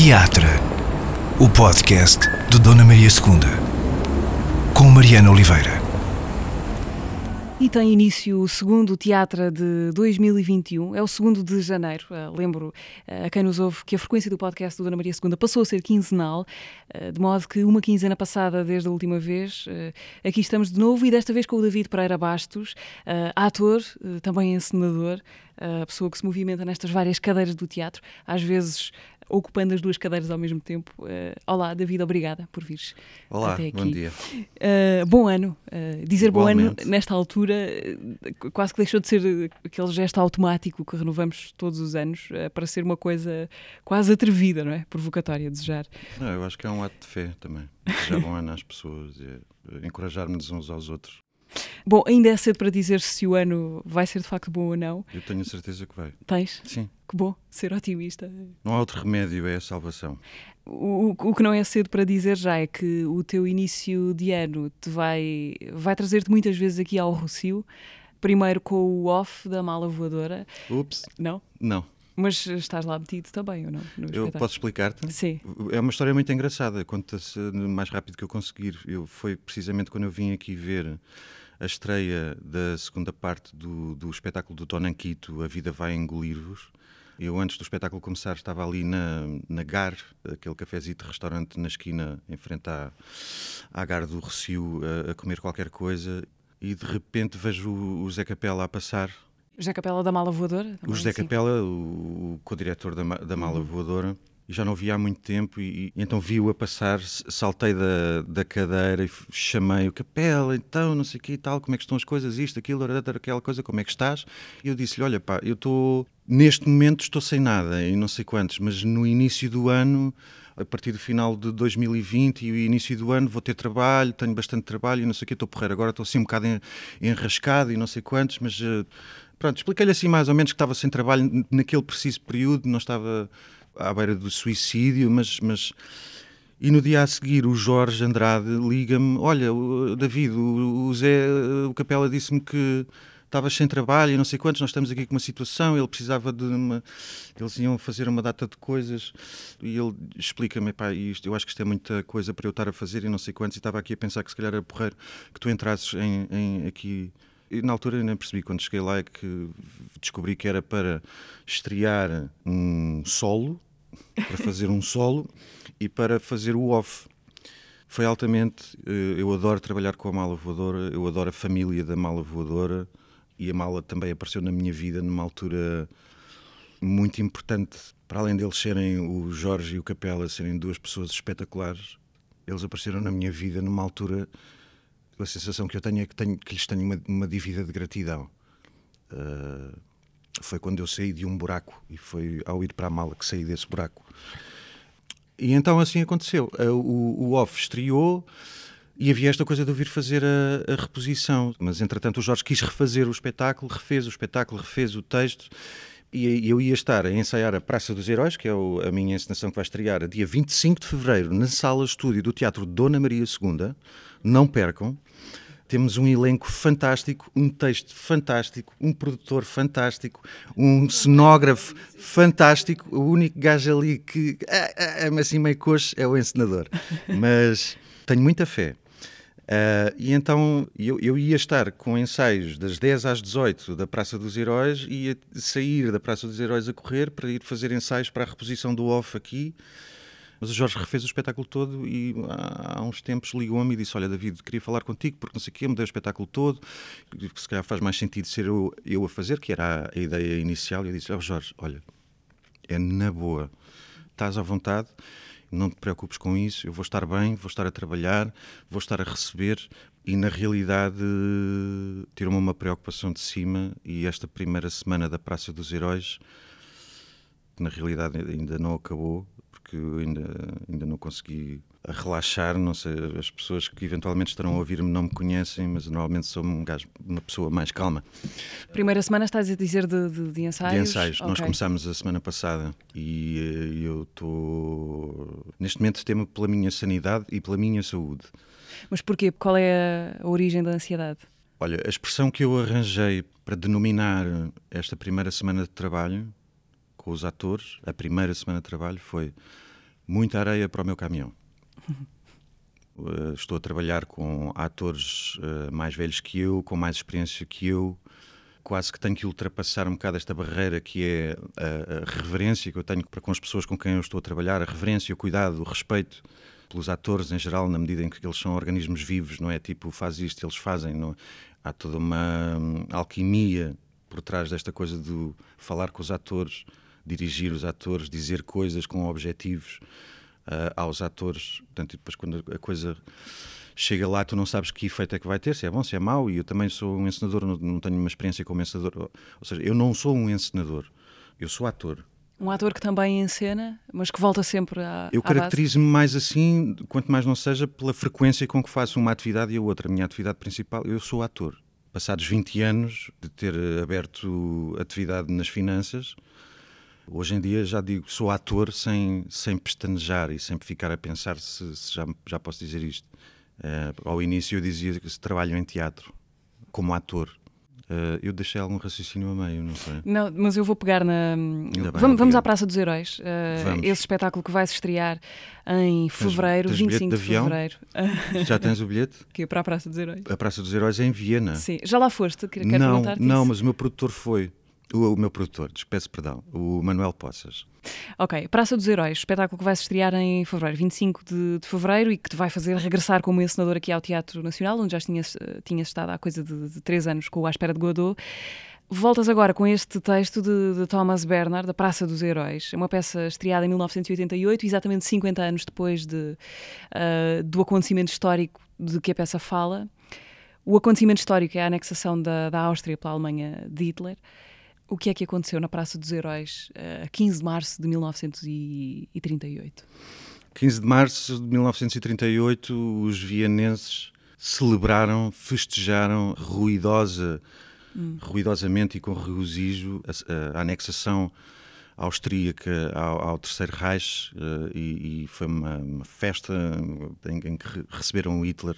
Teatro, o podcast de Dona Maria II, com Mariana Oliveira. E tem início o segundo Teatro de 2021, é o segundo de janeiro. Uh, lembro uh, a quem nos ouve que a frequência do podcast do Dona Maria II passou a ser quinzenal, uh, de modo que uma quinzena passada desde a última vez, aqui estamos de novo e desta vez com o David Pereira Bastos, ator, também encenador, a pessoa que se movimenta nestas várias cadeiras do teatro, às vezes ocupando as duas cadeiras ao mesmo tempo. Uh, olá, David, obrigada por vires Olá, até aqui. bom dia. Uh, bom ano. Uh, dizer Igualmente. bom ano nesta altura quase que deixou de ser aquele gesto automático que renovamos todos os anos para ser uma coisa quase atrevida, não é? Provocatória, desejar. Não, eu acho que é um ato de fé também. Desejar bom ano às pessoas encorajarmos uns aos outros. Bom, ainda é cedo para dizer se o ano vai ser de facto bom ou não. Eu tenho certeza que vai. Tens? Sim. Que bom, ser otimista. Não há outro remédio, é a salvação. O, o, que não é cedo para dizer já é que o teu início de ano te vai, vai trazer-te muitas vezes aqui ao Rocio. Primeiro com o off da mala voadora. Ups. Não? Não. Mas estás lá metido também, ou não? eu posso explicar-te? Sim. É uma história muito engraçada, conta-se mais rápido que eu conseguir. Eu, foi precisamente quando eu vim aqui ver a estreia da segunda parte do, do espetáculo do Tonanquito, A Vida Vai Engolir-vos. Eu, antes do espetáculo começar, estava ali na, na GAR, aquele cafezito restaurante na esquina, em frente à, à GAR do Recio, a, a comer qualquer coisa, e de repente vejo o, o Zé Capela a passar José Capela da Mala Voadora? O José Capela, o, o co-diretor da, da Mala uhum. Voadora, já não via há muito tempo, e, e então vi-o a passar, saltei da, da cadeira e chamei o Capela, então, não sei o que e tal, como é que estão as coisas, isto, aquilo, aquela coisa, como é que estás? E eu disse-lhe, olha pá, eu estou, neste momento estou sem nada, e não sei quantos, mas no início do ano a partir do final de 2020 e o início do ano vou ter trabalho, tenho bastante trabalho e não sei o que, estou porreiro. Agora estou assim um bocado enrascado e não sei quantos, mas uh, Pronto, expliquei-lhe assim mais ou menos que estava sem trabalho naquele preciso período, não estava à beira do suicídio, mas, mas... E no dia a seguir o Jorge Andrade liga-me, olha, David, o, Zé, o Capela disse-me que estavas sem trabalho e não sei quantos, nós estamos aqui com uma situação, ele precisava de uma... Eles iam fazer uma data de coisas. E ele explica-me, pá, isto, eu acho que isto é muita coisa para eu estar a fazer e não sei quantos, e estava aqui a pensar que se calhar era porreiro que tu entrasses em, em aqui. E na altura nem percebi, quando cheguei lá, é que descobri que era para estrear um solo, para fazer um solo e para fazer o off. Foi altamente. Eh, eu adoro trabalhar com a mala voadora, eu adoro a família da mala voadora e a mala também apareceu na minha vida numa altura muito importante. Para além deles serem o Jorge e o Capela, serem duas pessoas espetaculares, eles apareceram na minha vida numa altura a sensação que eu tenho é que, tenho, que lhes tenho uma, uma dívida de gratidão. Uh, foi quando eu saí de um buraco e foi ao ir para a mala que saí desse buraco. E então assim aconteceu. Uh, o, o off estreou e havia esta coisa de eu vir fazer a, a, reposição. Mas entretanto o Jorge quis refazer o espetáculo, refez o espetáculo, refez o texto. E eu ia estar a ensaiar a Praça dos Heróis, que é a minha encenação que vai estrear dia 25 de fevereiro na sala estúdio do Teatro Dona Maria II. Não percam. Temos um elenco fantástico, um texto fantástico, um produtor fantástico, um cenógrafo fantástico. O único gajo ali que é, é, assim meio coxo é o encenador. Mas tenho muita fé. Uh, e então eu, eu, ia estar com ensaios das 10 às 18 da Praça dos Heróis e ia sair da Praça dos Heróis a correr para ir fazer ensaios para a reposição do off aqui mas o Jorge refez o espetáculo todo e há, uns tempos ligou-me e disse: Olha, David, queria falar contigo porque não sei o quê, mudei o espetáculo todo, se calhar faz mais sentido ser eu, eu a fazer, que era a, ideia inicial. E eu disse: oh, Jorge, olha, é na boa, estás à vontade não te preocupes com isso, eu vou estar bem, vou estar a trabalhar, vou estar a receber e na realidade tirou-me uma preocupação de cima e esta primeira semana da Praça dos Heróis, que na realidade ainda não acabou, porque ainda, ainda não consegui relaxar. Não sei, as pessoas que eventualmente estarão a ouvir-me não me conhecem, mas normalmente sou um gajo, uma pessoa mais calma. Primeira semana estás a dizer de, de, de ensaios? De ensaios. Okay. Nós começámos a semana passada e eh, eu estou. Neste momento temo pela minha sanidade e pela minha saúde. Mas porquê? Qual é a origem da ansiedade? Olha, a expressão que eu arranjei para denominar esta primeira semana de trabalho com os atores, a primeira semana de trabalho foi muita areia para o meu caminhão. Uh, estou a trabalhar com atores uh, mais velhos que eu, com mais experiência que eu. Quase que tenho que ultrapassar um bocado esta barreira que é a, a reverência que eu tenho para com as pessoas com quem eu estou a trabalhar, a reverência, o cuidado, o respeito pelos atores em geral, na medida em que eles são organismos vivos, não é tipo faz isto, eles fazem. Não, há toda uma hum, alquimia por trás desta coisa de falar com os atores, dirigir os atores, dizer coisas com objetivos uh, aos atores. Portanto, depois quando a coisa chega lá, tu não sabes que efeito é que vai ter, se é bom, se é mau, e eu também sou um encenador, não, não tenho uma experiência como encenador. Ou seja, eu não sou um encenador, eu sou ator. Um ator que também encena, mas que volta sempre à. Eu caracterizo-me mais assim, quanto mais não seja, pela frequência com que faço uma atividade e a outra. A minha atividade principal, eu sou ator. Passados 20 anos de ter aberto atividade nas finanças, Hoje em dia já digo, sou ator sem, sem pestanejar e sempre ficar a pensar se, se já, já posso dizer isto. Uh, ao início eu dizia que se trabalho em teatro, como ator. Uh, eu deixei algum raciocínio a meio, não sei. Não, mas eu vou pegar na. Bem, vamos, vamos à Praça dos Heróis. Uh, esse espetáculo que vai se estrear em fevereiro, tens, tens 25 de, de fevereiro. Já tens o bilhete? Que é para a Praça dos Heróis. A Praça dos Heróis é em Viena. Sim, já lá foste? Quer, quer não, não, mas o meu produtor foi. O, o, meu produtor, peço perdão, o Manuel Poças. Ok, Praça dos Heróis, espetáculo que vai se estrear em fevereiro, 25 de, de fevereiro, e que te vai fazer regressar como encenador aqui ao Teatro Nacional, onde já tinhas, eh, tinhas estado há coisa de, de três anos com o À Espera de Godot. Voltas agora com este texto de, de, Thomas Bernard, da Praça dos Heróis. É uma peça estreada em 1988, exatamente 50 anos depois de, uh, do acontecimento histórico de que a peça fala. O acontecimento histórico é a anexação da, da Áustria pela Alemanha de Hitler. O que é que aconteceu na Praça dos Heróis eh, a 15 de março de 1938? 15 de março de 1938, os vienenses celebraram, festejaram ruidosa, hum. ruidosamente e com regozijo a, a anexação austríaca ao, ao Terceiro Reich uh, e, e, foi uma, uma festa em, em, que receberam Hitler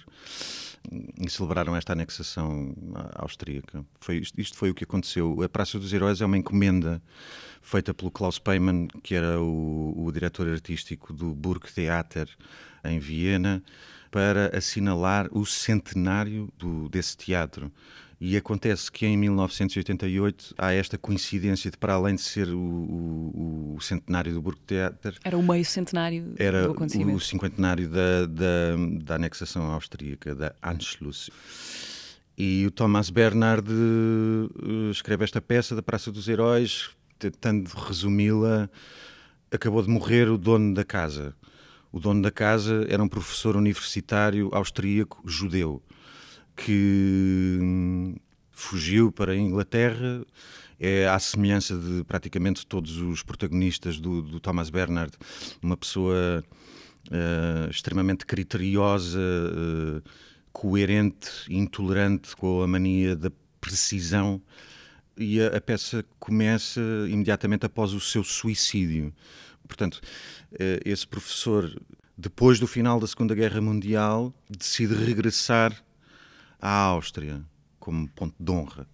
e celebraram esta anexação austríaca. Foi, isto foi o que aconteceu. A Praça dos Heróis é uma encomenda feita pelo Klaus Peymann, que era o, o diretor artístico do Burgtheater em Viena, para assinalar o centenário do, desse teatro. E acontece que em 1988 há esta coincidência de, para além de ser o, o, o centenário do Burgtheater. Era o meio centenário era do acontecimento. o cinquentenário da, da, da anexação austríaca, da Anschluss. E o Thomas Bernhard uh, escreve esta peça da Praça dos Heróis, tentando resumi-la. Acabou de morrer o dono da casa. O dono da casa era um professor universitário austríaco judeu que hum, fugiu para a Inglaterra, é à semelhança de praticamente todos os protagonistas do, do Thomas Bernard, uma pessoa uh, extremamente criteriosa, uh, coerente, intolerante com a mania da precisão. E a, a, peça começa imediatamente após o seu suicídio. Portanto, uh, esse professor, depois do final da Segunda Guerra Mundial, decide regressar à Áustria como ponto de honra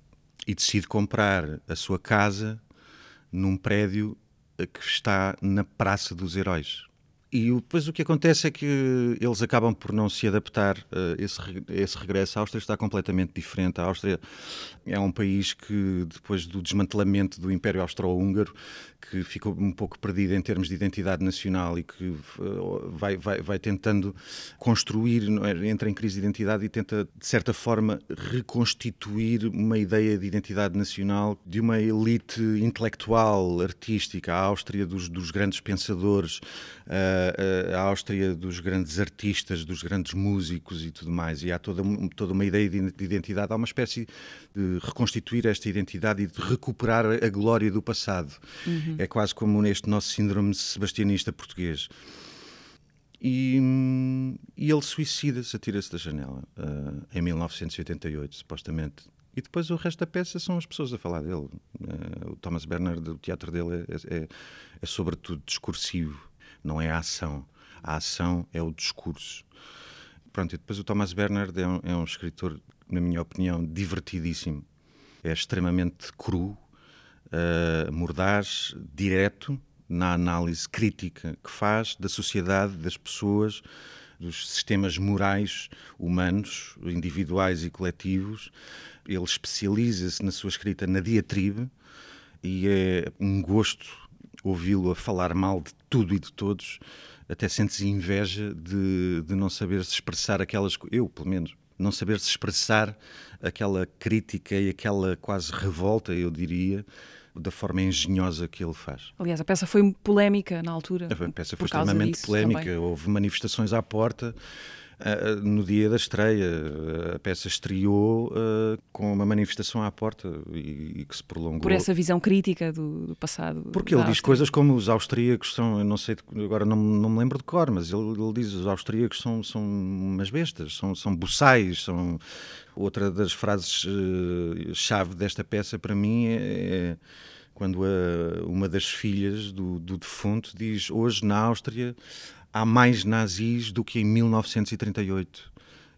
e decide comprar a sua casa num prédio que está na Praça dos Heróis. E depois o que acontece é que eles acabam por não se adaptar. Uh, esse, esse regresso à Áustria está completamente diferente. A Áustria é um país que, depois do desmantelamento do Império Austro-Húngaro, que ficou um pouco perdido em termos de identidade nacional e que uh, vai, vai, vai tentando construir, é? entra em crise de identidade e tenta, de certa forma, reconstituir uma ideia de identidade nacional de uma elite intelectual, artística. A Áustria dos, dos grandes pensadores. Uh, a, Áustria dos grandes artistas, dos grandes músicos e tudo mais. E há toda, toda uma ideia de identidade, há uma espécie de reconstituir esta identidade e de recuperar a glória do passado. Uhum. É quase como neste nosso síndrome sebastianista português. E, e ele suicida-se, atira-se da janela, uh, em 1988, supostamente. E depois o resto da peça são as pessoas a falar dele. Uh, o Thomas Bernard, o teatro dele é, é, é sobretudo discursivo não é a ação. A ação é o discurso. Pronto, e depois o Thomas Bernard é um, é um escritor, na minha opinião, divertidíssimo. É extremamente cru, uh, mordaz, direto, na análise crítica que faz da sociedade, das pessoas, dos sistemas morais humanos, individuais e coletivos. Ele especializa-se na sua escrita na diatribe e é um gosto ouvi-lo a falar mal de tudo e de todos. Até sentes inveja de, de não saber se expressar aquelas. Eu, pelo menos, não saber se expressar aquela crítica e aquela quase revolta, eu diria, da forma engenhosa que ele faz. Aliás, a peça foi polémica na altura. A peça foi extremamente polémica, também. houve manifestações à porta. Uh, no dia da estreia, a peça estreou uh, com uma manifestação à porta e, e, que se prolongou. Por essa visão crítica do, do passado. Porque ele diz coisas como os austríacos são, não sei, agora não, não me lembro de cor, mas ele, ele diz os austríacos são, são umas bestas, são, são buçais, são. Outra das frases-chave uh, desta peça para mim é, é quando a, uma das filhas do, do defunto diz hoje na Áustria há mais nazis do que em 1938.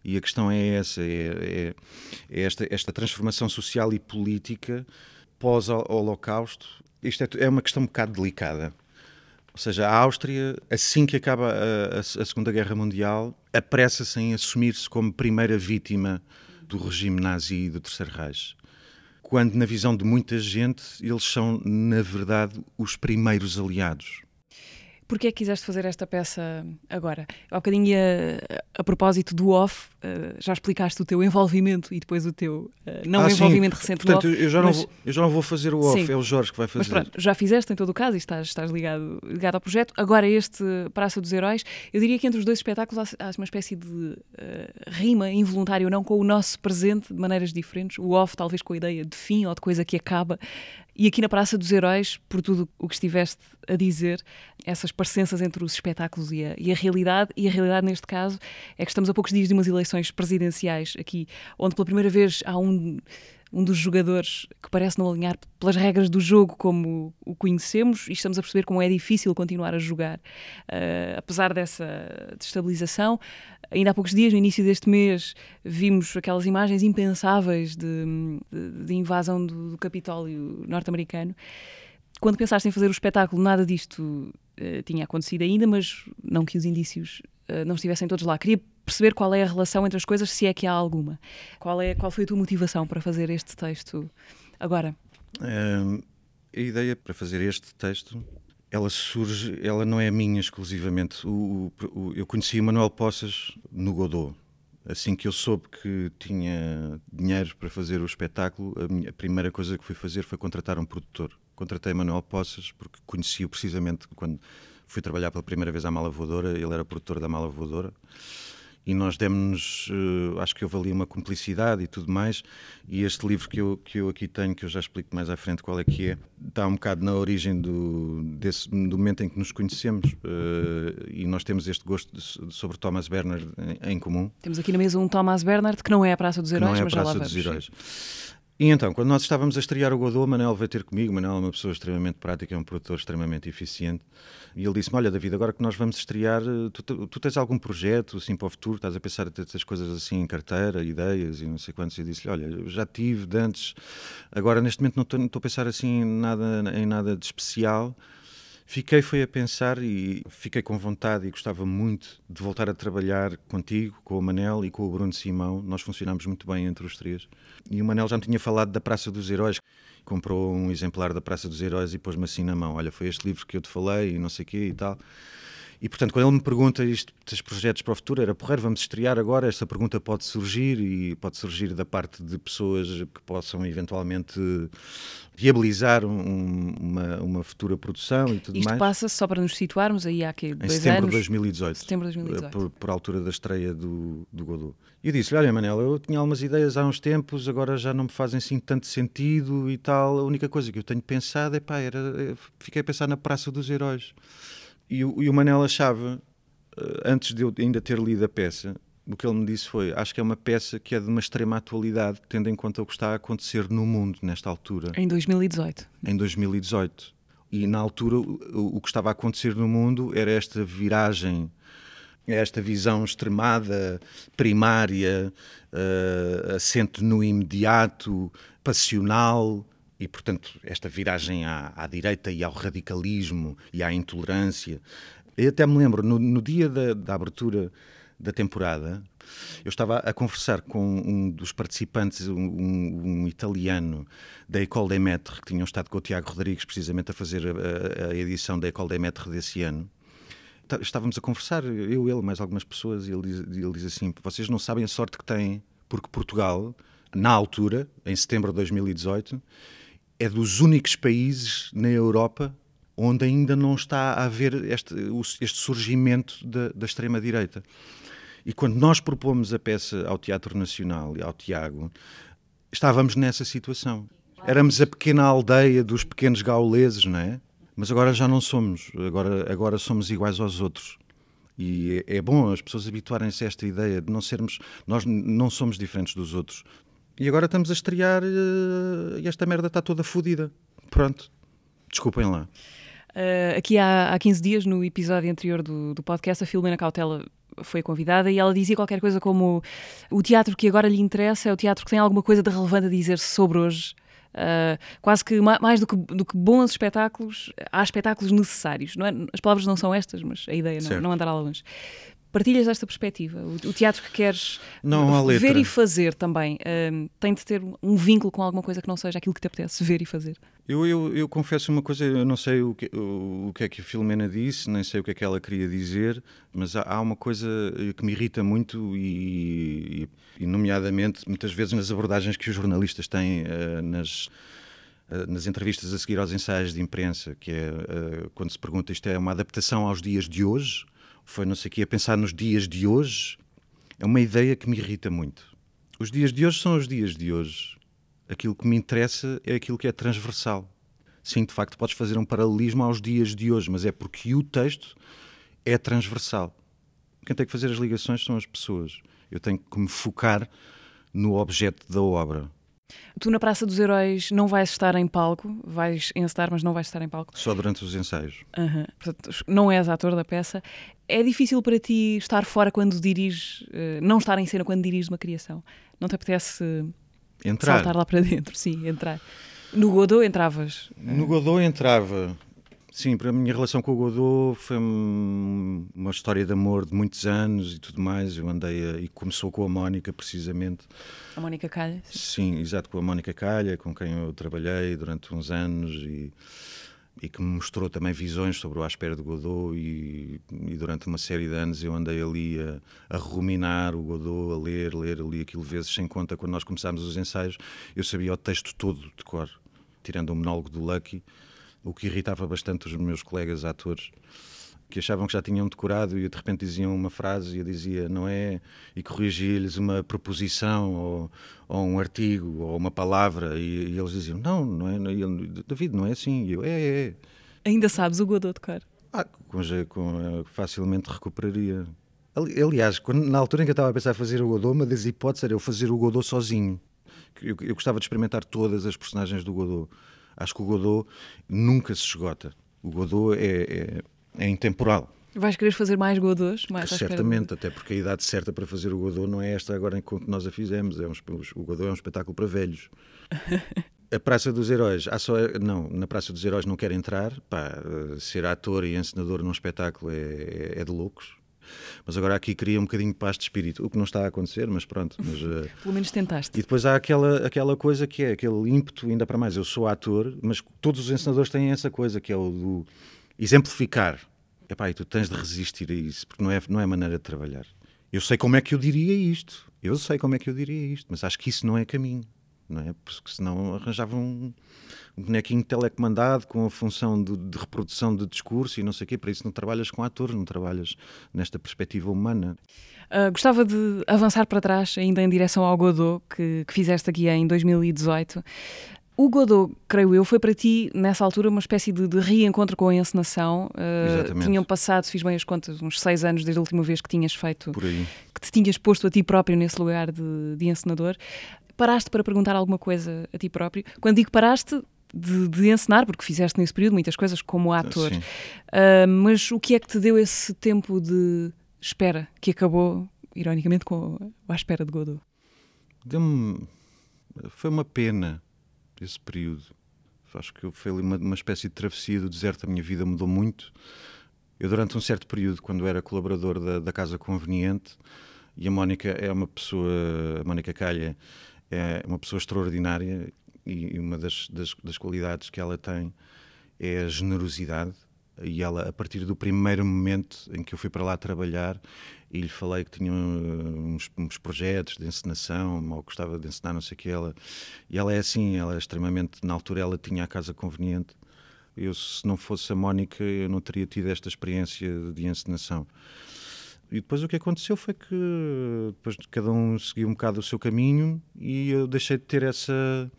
E a questão é essa: é, é, é esta, esta transformação social e política pós-Holocausto. Isto é, é uma questão um bocado delicada. Ou seja, a Áustria, assim que acaba a, a, Segunda Guerra Mundial, apressa-se em assumir-se como primeira vítima do regime nazi e do Terceiro Reich quando, na visão de muita gente, eles são, na verdade, os primeiros aliados. Porquê é que quiseste fazer esta peça agora? Há bocadinho, a, a propósito do off, uh, já explicaste o teu envolvimento e depois o teu uh, não ah, envolvimento sim. recente Portanto, no off. Eu já, mas... não vou, eu já não vou fazer o off, sim. é o Jorge que vai fazer. Mas pronto, já fizeste em todo o caso e estás, estás ligado, ligado ao projeto. Agora este Praça dos Heróis, eu diria que entre os dois espetáculos há, há uma espécie de uh, rima involuntária ou não com o nosso presente de maneiras diferentes. O off talvez com a ideia de fim ou de coisa que acaba e aqui na Praça dos Heróis, por tudo o que estiveste a dizer, essas parecenças entre os espetáculos e a, e a, realidade, e a realidade neste caso é que estamos a poucos dias de umas eleições presidenciais aqui, onde pela primeira vez há um um dos jogadores que parece não alinhar pelas regras do jogo como o conhecemos e estamos a perceber como é difícil continuar a jogar. Uh, apesar dessa destabilização, ainda há poucos dias, no início deste mês, vimos aquelas imagens impensáveis de, de, de invasão do, do Capitólio norte-americano. Quando pensaste em fazer o espetáculo, nada disto uh, tinha acontecido ainda, mas não que os indícios não estivessem todos lá. Queria perceber qual é a relação entre as coisas, se é que há alguma. Qual, é, qual foi a tua motivação para fazer este texto agora? A ideia para fazer este texto, ela surge, ela não é minha exclusivamente. O, o, eu conheci o Manuel Poças no Godot. Assim que eu soube que tinha dinheiro para fazer o espetáculo, a, minha, a primeira coisa que fui fazer foi contratar um produtor. Contratei Manuel Poças porque conheci-o precisamente quando fui trabalhar pela primeira vez à Mala Voadora, ele era produtor da Mala Voadora e nós demos-nos, uh, acho que houve ali uma cumplicidade e tudo mais, e este livro que eu, que eu aqui tenho, que eu já explico mais à frente qual é que é, está um bocado na origem do, desse, do momento em que nos conhecemos, uh, e nós temos este gosto de, sobre Thomas Bernard em, em, comum. Temos aqui na mesa um Thomas Bernard que não é a Praça dos Heróis, não é a mas Praça já lá dos Heróis. E então, quando nós estávamos a estrear o Godot, Manel veio ter comigo. Manel é uma pessoa extremamente prática, é um produtor extremamente eficiente. E ele disse-me: Olha, David, agora que nós vamos estrear, tu, tu, tens algum projeto assim para o futuro? Estás a pensar em ter essas coisas assim em carteira, ideias e não sei quantos? E disse-lhe: Olha, já tive de antes, agora neste momento não estou, não estou a pensar assim nada, em nada de especial. Fiquei foi a pensar e fiquei com vontade e gostava muito de voltar a trabalhar contigo, com o Manel e com o Bruno Simão. Nós funcionámos muito bem entre os três. E o Manel já me tinha falado da Praça dos Heróis. Comprou um exemplar da Praça dos Heróis e pôs-me assim na mão. Olha, foi este livro que eu te falei e não sei o quê e tal. E, portanto, quando ele me pergunta isto, estes projetos para o futuro, era porreiro, vamos estrear agora, esta pergunta pode surgir e pode surgir da parte de pessoas que possam eventualmente viabilizar um, uma, uma futura produção e tudo isto mais. Isto passa, só para nos situarmos, aí há que dois Em setembro anos, de 2018. Setembro de 2018. Por, por altura da estreia do, do Godot. E eu disse-lhe, olha Manela, eu tinha algumas ideias há uns tempos, agora já não me fazem assim tanto sentido e tal. A única coisa que eu tenho pensado é, pá, era, fiquei a pensar na Praça dos Heróis. E, o, e o Manel achava, eh, antes de eu ainda ter lido a peça, o que ele me disse foi: acho que é uma peça que é de uma extrema atualidade, tendo em conta o que está a acontecer no mundo nesta altura. Em 2018. Em 2018. E na altura, o, o que estava a acontecer no mundo era esta viragem, esta visão extremada, primária, uh, assente no imediato, passional, E, portanto, esta viragem à, à direita e ao radicalismo e à intolerância. Eu até me lembro, no, no dia da, da abertura da temporada, eu estava a conversar com um dos participantes, um, um, italiano da École des Maîtres, que tinham estado com o Tiago Rodrigues precisamente a fazer a, a edição da École des Maîtres desse ano. Tá, estávamos a conversar, eu, ele, mais algumas pessoas, e ele diz, ele diz assim: vocês não sabem a sorte que têm, porque Portugal, na altura, em setembro de 2018, é dos únicos países na Europa onde ainda não está a haver este, este surgimento da, da extrema-direita. E quando nós propomos a peça ao Teatro Nacional e ao Tiago, estávamos nessa situação. Éramos a pequena aldeia dos pequenos gauleses, não é? Mas agora já não somos, agora, agora somos iguais aos outros. E é, é bom as pessoas habituarem-se a esta ideia de não sermos, nós não somos diferentes dos outros. E agora estamos a estrear eh, e esta merda está toda fodida. Pronto, desculpem lá. Uh, aqui há, há 15 dias, no episódio anterior do, do podcast, a Filomena Cautela foi convidada e ela dizia qualquer coisa como o teatro que agora lhe interessa é o teatro que tem alguma coisa de relevante a dizer sobre hoje. Uh, quase que mais do que, do que, bons espetáculos, há espetáculos necessários. Não é? As palavras não são estas, mas a ideia não, não andará longe. Partilhas esta perspectiva? O, teatro que queres não, ver e fazer também uh, tem de ter um vínculo com alguma coisa que não seja aquilo que te apetece ver e fazer? Eu, eu, eu confesso uma coisa, eu não sei o que, o, o, que é que a Filomena disse, nem sei o que é que ela queria dizer, mas há, há uma coisa que me irrita muito e, e, nomeadamente, muitas vezes nas abordagens que os jornalistas têm uh, nas uh, nas entrevistas a seguir aos ensaios de imprensa, que é uh, quando se pergunta isto é uma adaptação aos dias de hoje, foi não sei o que, a pensar nos dias de hoje, é uma ideia que me irrita muito. Os dias de hoje são os dias de hoje. Aquilo que me interessa é aquilo que é transversal. Sim, de facto, podes fazer um paralelismo aos dias de hoje, mas é porque o texto é transversal. Quem tem que fazer as ligações são as pessoas. Eu tenho que me focar no objeto da obra. Tu na Praça dos Heróis não vais estar em palco, vais encetar, mas não vais estar em palco. Só durante os ensaios. Uhum. Portanto, não és ator da peça. É difícil para ti estar fora quando diriges, uh, não estar em cena quando diriges uma criação? Não te apetece entrar. saltar lá para dentro? Sim, entrar. No Godot entravas? No Godot entrava. Sim, para a minha relação com o Godot foi uma história de amor de muitos anos e tudo mais. Eu andei a, e começou com a Mónica, precisamente. A Mónica Calha? Sim, exato, com a Mónica Calha, com quem eu trabalhei durante uns anos e, e que me mostrou também visões sobre o Aspera de Godot. E, e, durante uma série de anos eu andei ali a, a ruminar o Godot, a ler, ler ali aquilo vezes sem conta. Quando nós começámos os ensaios, eu sabia o texto todo de cor, tirando o monólogo do Lucky o que irritava bastante os meus colegas atores que achavam que já tinham decorado e de repente diziam uma frase e eu dizia não é e corrigia-lhes uma proposição ou, ou, um artigo ou uma palavra e, e eles diziam não, não é, David, não é assim e eu, é, é, é. Ainda sabes o Godot de cor? Ah, com, com, facilmente recuperaria. Aliás, quando, na altura em que eu estava a pensar fazer o Godot, uma das hipóteses era eu fazer o Godot sozinho. Eu, eu gostava de experimentar todas as personagens do Godot Acho que o Godot nunca se esgota. O Godot é, é, é intemporal. Vais querer fazer mais Godots? Mais Certamente, até porque a idade certa para fazer o Godot não é esta agora enquanto nós a fizemos. É um, o Godot é um espetáculo para velhos. a Praça dos Heróis, há só, não, na Praça dos Heróis não quero entrar. Pá, ser ator e encenador num espetáculo é, é, é de loucos. Mas agora aqui queria um bocadinho de paz de espírito, o que não está a acontecer, mas pronto. Mas, uh... Pelo menos tentaste. E depois há aquela, aquela coisa que é aquele ímpeto, ainda para mais, eu sou ator, mas todos os ensinadores têm essa coisa, que é o do exemplificar. Epá, e tu tens de resistir a isso, porque não é, não é maneira de trabalhar. Eu sei como é que eu diria isto, eu sei como é que eu diria isto, mas acho que isso não é caminho, não é? Porque senão arranjavam um um bonequinho telecomandado com a função de, de, reprodução de discurso e não sei o quê. Para isso não trabalhas com atores, não trabalhas nesta perspectiva humana. Uh, gostava de avançar para trás, ainda em direção ao Godot, que, que fizeste aqui em 2018. O Godot, creio eu, foi para ti, nessa altura, uma espécie de, de reencontro com a encenação. Uh, tinham passado, fiz bem as contas, uns seis anos desde a última vez que tinhas feito, que te tinhas posto a ti próprio nesse lugar de, de encenador. Paraste para perguntar alguma coisa a ti próprio? Quando digo paraste, de, de, encenar, porque fizeste nesse período muitas coisas como ator. Uh, mas o que é que te deu esse tempo de espera, que acabou, ironicamente, com a espera de Godot? Deu-me. Foi uma pena esse período. Acho que foi uma, uma espécie de travessia do deserto. A minha vida mudou muito. Eu, durante um certo período, quando era colaborador da, da Casa Conveniente, e a Mónica é uma pessoa, a Mónica Calha é uma pessoa extraordinária e uma das, das, das qualidades que ela tem é a generosidade e ela, a partir do primeiro momento em que eu fui para lá trabalhar e lhe falei que tinha uns, uns projetos de encenação, ou gostava de encenar, não sei o que, ela, e ela é assim, ela é extremamente, na altura ela tinha a casa conveniente, eu se não fosse a Mónica eu não teria tido esta experiência de encenação. E depois o que aconteceu foi que depois cada um seguiu um bocado o seu caminho e eu deixei de ter essa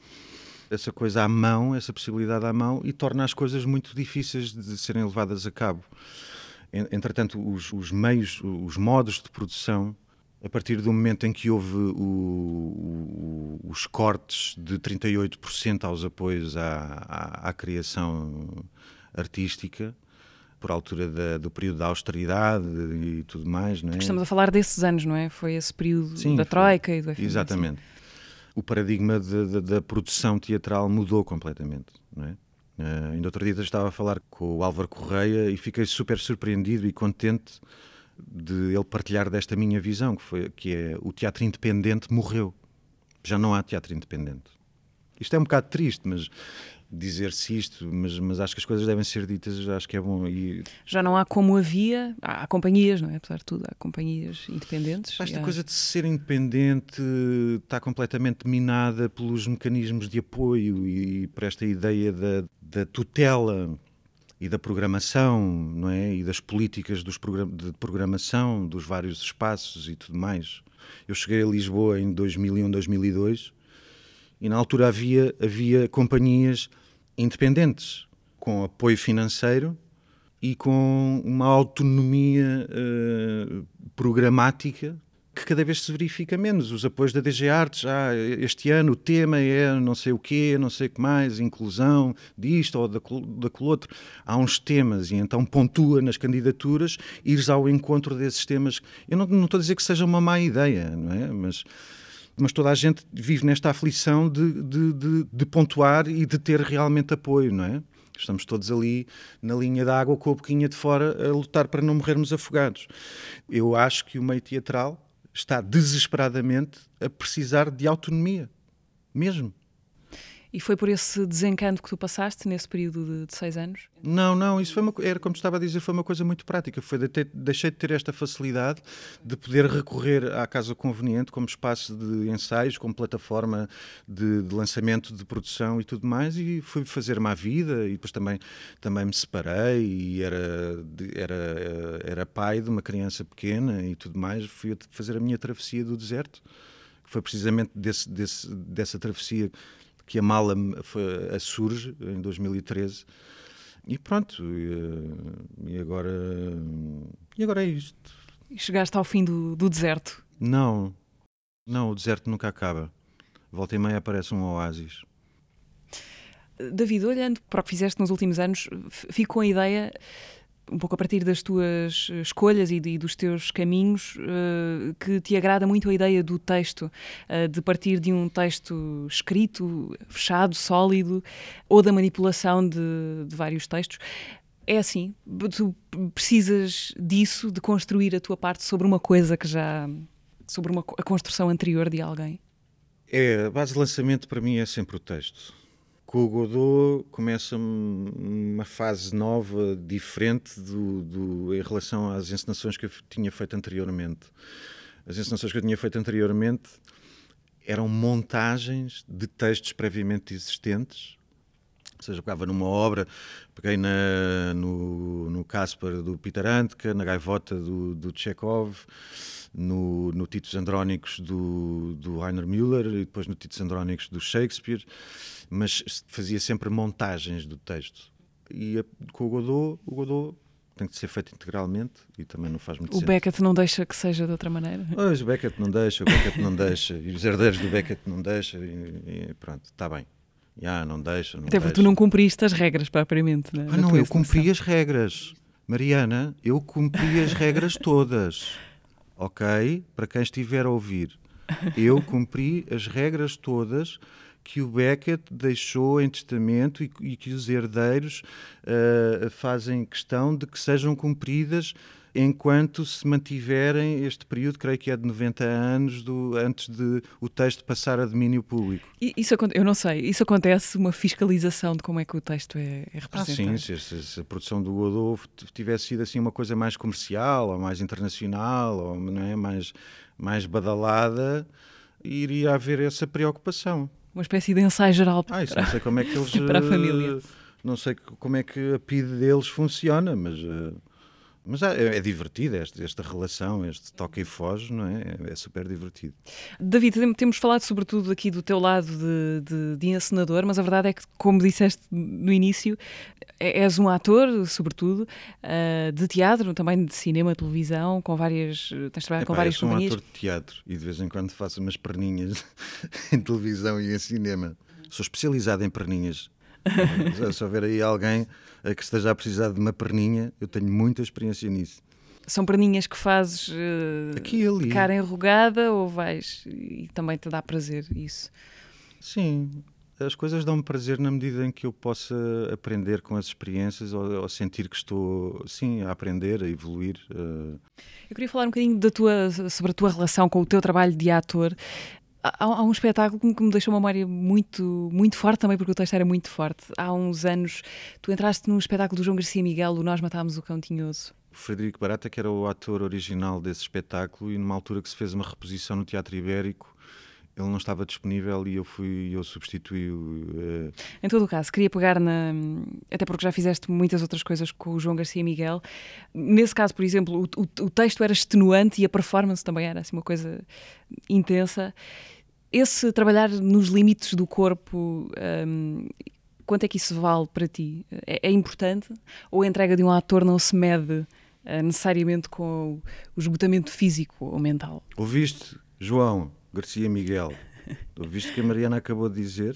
essa coisa à mão, essa possibilidade à mão, e torna as coisas muito difíceis de serem levadas a cabo. Entretanto, os, os meios, os modos de produção, a partir do momento em que houve o, o, os cortes de 38% aos apoios à, à, à, criação artística, por altura da, do período da austeridade e tudo mais. Não é? Estamos a falar desses anos, não é? Foi esse período Sim, da Troika e do FMI. Exatamente o paradigma de, de, da produção teatral mudou completamente. Não é? Uh, ainda outro dia estava a falar com o Álvaro Correia e fiquei super surpreendido e contente de ele partilhar desta minha visão, que, foi, que é o teatro independente morreu. Já não há teatro independente. Isto é um bocado triste, mas dizer-se isto, mas, mas acho que as coisas devem ser ditas, acho que é bom. E... Já não há como havia, há, há companhias, não é? Apesar de tudo, há companhias independentes. Esta há... coisa de ser independente está completamente minada pelos mecanismos de apoio e por esta ideia da, da tutela e da programação, não é? E das políticas dos program de programação dos vários espaços e tudo mais. Eu cheguei a Lisboa em 2001, 2002 e na altura havia, havia companhias independentes, com apoio financeiro e com uma autonomia uh, programática que cada vez se verifica menos. Os apoios da DG Artes, ah, este ano o tema é não sei o quê, não sei o que mais, inclusão disto ou daquele outro. Há uns temas e então pontua nas candidaturas, ires ao encontro desses temas. Eu não, não estou a dizer que seja uma má ideia, não é? Mas mas toda a gente vive nesta aflição de, de, de, de pontuar e de ter realmente apoio, não é? Estamos todos ali na linha da água com a boquinha de fora a lutar para não morrermos afogados. Eu acho que o meio teatral está desesperadamente a precisar de autonomia, mesmo. E foi por esse desencanto que tu passaste nesse período de, de seis anos? Não, não, isso foi uma, era como estava a dizer, foi uma coisa muito prática. Foi de ter, deixei de ter esta facilidade de poder recorrer à casa conveniente como espaço de ensaios, como plataforma de, de lançamento de produção e tudo mais, e fui fazer uma vida e depois também, também me separei e era, era, era pai de uma criança pequena e tudo mais. Fui fazer a minha travessia do deserto, que foi precisamente desse, desse, dessa travessia que a mala a surge em 2013 e pronto e, e, agora e agora é isto. E chegaste ao fim do, do deserto? Não. Não o deserto nunca acaba. Volta e meia aparece um oásis. David, olhando para o que fizeste nos últimos anos, fico com a ideia um pouco a partir das tuas escolhas e, de, e dos teus caminhos, uh, que te agrada muito a ideia do texto, uh, de partir de um texto escrito, fechado, sólido, ou da manipulação de, de vários textos. É assim, tu precisas disso, de construir a tua parte sobre uma coisa que já. sobre uma, a construção anterior de alguém? É, a base de lançamento para mim é sempre o texto com o Godot começa uma fase nova, diferente do, do, em relação às encenações que eu tinha feito anteriormente. As encenações que eu tinha feito anteriormente eram montagens de textos previamente existentes. Ou seja, pegava numa obra, peguei na, no, no Caspar do Peter Handke, na Gaivota do, do Chekhov, no, no Titos Andrónicos do, do Rainer Müller e depois no Titos Andrónicos do Shakespeare mas fazia sempre montagens do texto. E a, com o Godot, o Godot tem que ser feito integralmente e também não faz muito o O Beckett não deixa que seja de outra maneira? Pois, o Beckett não deixa, o Beckett não deixa, e os herdeiros do Beckett não deixam, e, e pronto, está bem. Já, não deixa, não Até porque tu não cumpriste as regras propriamente. Né, ah, não, eu cumpri as regras. Mariana, eu cumpri as regras todas. Ok? Para quem estiver a ouvir. Eu cumpri as regras todas que o Beckett deixou em testamento e, e que os herdeiros uh, fazem questão de que sejam cumpridas enquanto se mantiverem este período, creio que é de 90 anos, do, antes de o texto passar a domínio público. Isso, eu não sei, isso acontece uma fiscalização de como é que o texto é, é representado? Ah, sim, se, se, a produção do Godot tivesse sido assim uma coisa mais comercial, ou mais internacional, ou não é, mais, mais badalada, iria haver essa preocupação. Uma espécie de ensaio geral para, ah, isso não sei como é que eles, para a família. Eh, não sei como é que a PID deles funciona, mas... Uh, mas é, é divertido esta, esta relação, este toque e foge, não é? É super divertido. David, temos falado sobretudo aqui do teu lado de, de, de encenador, mas a verdade é que, como disseste no início, é, és um ator, sobretudo, uh, de teatro, também de cinema, televisão, com várias. Tens trabalhado com várias eu sou companhias. um ator de teatro e de vez em quando faço umas perninhas em televisão e em cinema. Sou especializado em perninhas. Se houver aí alguém a que esteja a precisar de uma perninha, eu tenho muita experiência nisso. São perninhas que fazes uh, Aqui ali. cara enrugada ou vais e também te dá prazer isso? Sim, as coisas dão-me prazer na medida em que eu possa aprender com as experiências ou, ou sentir que estou, sim, a aprender, a evoluir. Uh... Eu queria falar um bocadinho da tua, sobre a tua relação com o teu trabalho de ator. Há, há, um espetáculo que me deixou uma memória muito, muito forte também, porque o texto era muito forte. Há uns anos, tu entraste num espetáculo do João Garcia Miguel, o Nós Matámos o Cão Tinhoso. O Frederico Barata, que era o ator original desse espetáculo, e numa altura que se fez uma reposição no Teatro Ibérico, ele não estava disponível e eu fui eu substituí uh... Em todo o caso, queria pegar na até porque já fizeste muitas outras coisas com o João Garcia Miguel. Nesse caso, por exemplo, o, o, o texto era extenuante e a performance também era assim uma coisa intensa. Esse trabalhar nos limites do corpo, um, quanto é que isso vale para ti? É, é, importante? Ou a entrega de um ator não se mede uh, necessariamente com o, o esgotamento físico ou mental? Ouviste, João Garcia Miguel? Ouviste o que a Mariana acabou de dizer?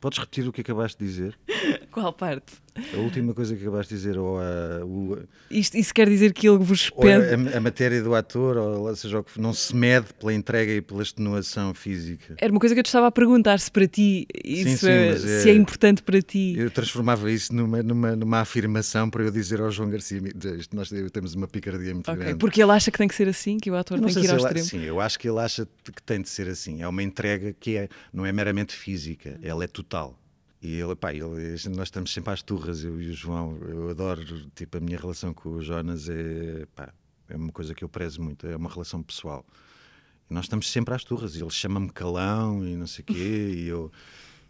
Podes repetir o que acabaste de dizer? Qual parte? A última coisa que acabaste de dizer, ou a, o, Isto, isso quer dizer que ele vos pede. A, a, matéria do ator, ou seja, que não se mede pela entrega e pela extenuação física. Era uma coisa que eu te estava a perguntar se para ti isso sim, sim, é, se é, é, importante para ti. Eu transformava isso numa, numa, numa afirmação para eu dizer ao João Garcia: isto nós temos uma picardia muito okay, grande. Porque ele acha que tem que ser assim, que o ator tem que ir ao extremo. Sim, eu acho que ele acha que tem de ser assim. É uma entrega que é, não é meramente física, ela é total. E ele, pá, ele, nós estamos sempre às turras, eu e o João. Eu adoro, tipo, a minha relação com o Jonas é, pá, é uma coisa que eu prezo muito, é uma relação pessoal. E nós estamos sempre às turras. Ele chama-me calão e não sei o quê, e, eu,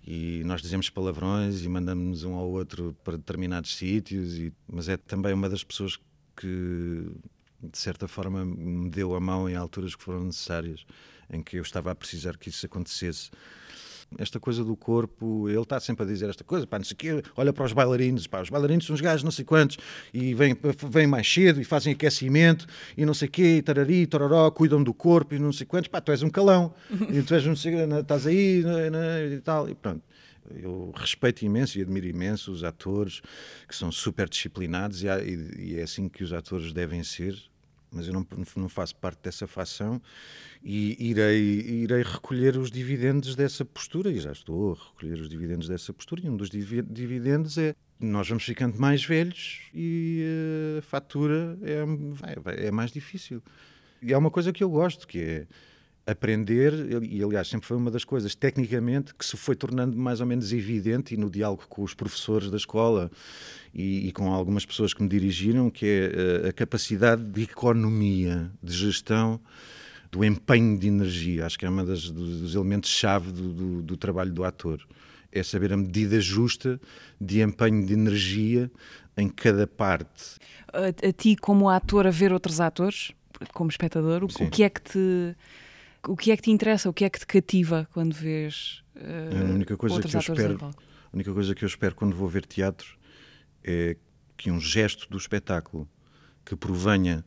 e nós dizemos palavrões e mandamos um ao outro para determinados sítios. E, mas é também uma das pessoas que, de certa forma, me deu a mão em alturas que foram necessárias, em que eu estava a precisar que isso acontecesse esta coisa do corpo, ele está sempre a dizer esta coisa, pá, não sei o quê, olha para os bailarinos, pá, os bailarinos são os gajos não sei quantos, e vêm, vêm mais cedo e fazem aquecimento, e não sei o quê, e tarari, tororó, cuidam do corpo, e não sei quantos, pá, tu és um calão, e tu és um, estás aí, e tal, e pronto. Eu respeito imenso e admiro imenso os atores que são super disciplinados e, e é assim que os atores devem ser, mas eu não, não faço parte dessa facção e irei, irei recolher os dividendos dessa postura, e já estou a recolher os dividendos dessa postura, e um dos dividendos é nós vamos ficando mais velhos e a fatura é, é mais difícil. E é uma coisa que eu gosto, que é aprender, e aliás sempre foi uma das coisas, tecnicamente, que se foi tornando mais ou menos evidente e no diálogo com os professores da escola e, e com algumas pessoas que me dirigiram, que é a, a capacidade de economia, de gestão do empenho de energia. Acho que é um dos, dos elementos-chave do, do, do, trabalho do ator. É saber a medida justa de empenho de energia em cada parte. A, a ti, como ator, a ver outros atores, como espectador, o, o, que é que te o que é que te interessa, o que é que te cativa quando vês uh, a única coisa que eu espero, A única coisa que eu espero quando vou ver teatro é que um gesto do espetáculo que provenha